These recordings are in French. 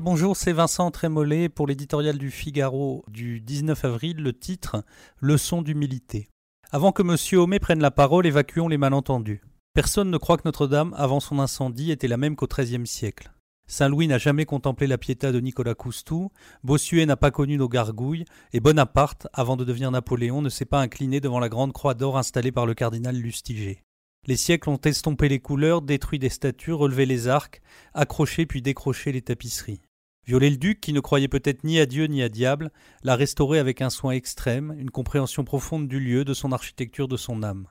bonjour, c'est Vincent Trémollet pour l'éditorial du Figaro du 19 avril, le titre Leçon d'humilité. Avant que M. Homais prenne la parole, évacuons les malentendus. Personne ne croit que Notre-Dame, avant son incendie, était la même qu'au XIIIe siècle. Saint-Louis n'a jamais contemplé la piéta de Nicolas Coustou, Bossuet n'a pas connu nos gargouilles, et Bonaparte, avant de devenir Napoléon, ne s'est pas incliné devant la grande croix d'or installée par le cardinal Lustiger. Les siècles ont estompé les couleurs, détruit des statues, relevé les arcs, accroché puis décroché les tapisseries. Viollet-le-Duc, qui ne croyait peut-être ni à Dieu ni à diable, l'a restauré avec un soin extrême, une compréhension profonde du lieu, de son architecture, de son âme.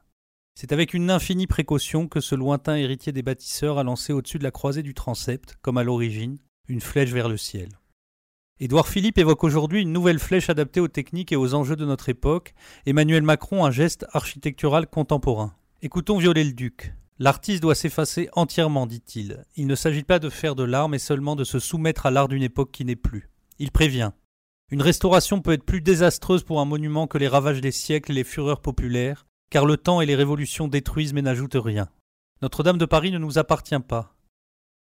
C'est avec une infinie précaution que ce lointain héritier des bâtisseurs a lancé au-dessus de la croisée du transept, comme à l'origine, une flèche vers le ciel. Édouard Philippe évoque aujourd'hui une nouvelle flèche adaptée aux techniques et aux enjeux de notre époque, Emmanuel Macron un geste architectural contemporain. Écoutons Viollet-le-Duc. L'artiste doit s'effacer entièrement, dit-il. Il ne s'agit pas de faire de l'art, mais seulement de se soumettre à l'art d'une époque qui n'est plus. Il prévient. Une restauration peut être plus désastreuse pour un monument que les ravages des siècles et les fureurs populaires, car le temps et les révolutions détruisent mais n'ajoutent rien. Notre-Dame de Paris ne nous appartient pas.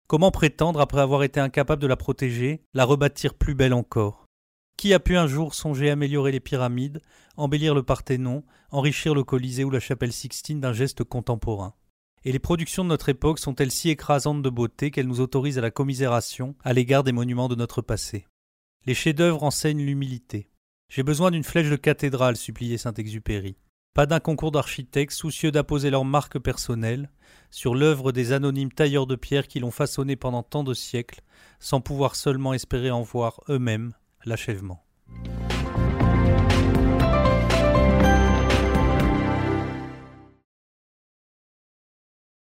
Comment prétendre, après avoir été incapable de la protéger, la rebâtir plus belle encore? Qui a pu un jour songer améliorer les pyramides, embellir le Parthénon, enrichir le Colisée ou la chapelle Sixtine d'un geste contemporain? Et les productions de notre époque sont-elles si écrasantes de beauté qu'elles nous autorisent à la commisération à l'égard des monuments de notre passé? Les chefs-d'œuvre enseignent l'humilité. J'ai besoin d'une flèche de cathédrale, suppliait Saint-Exupéry. Pas d'un concours d'architectes soucieux d'apposer leur marque personnelle sur l'œuvre des anonymes tailleurs de pierre qui l'ont façonnée pendant tant de siècles, sans pouvoir seulement espérer en voir eux-mêmes l'achèvement.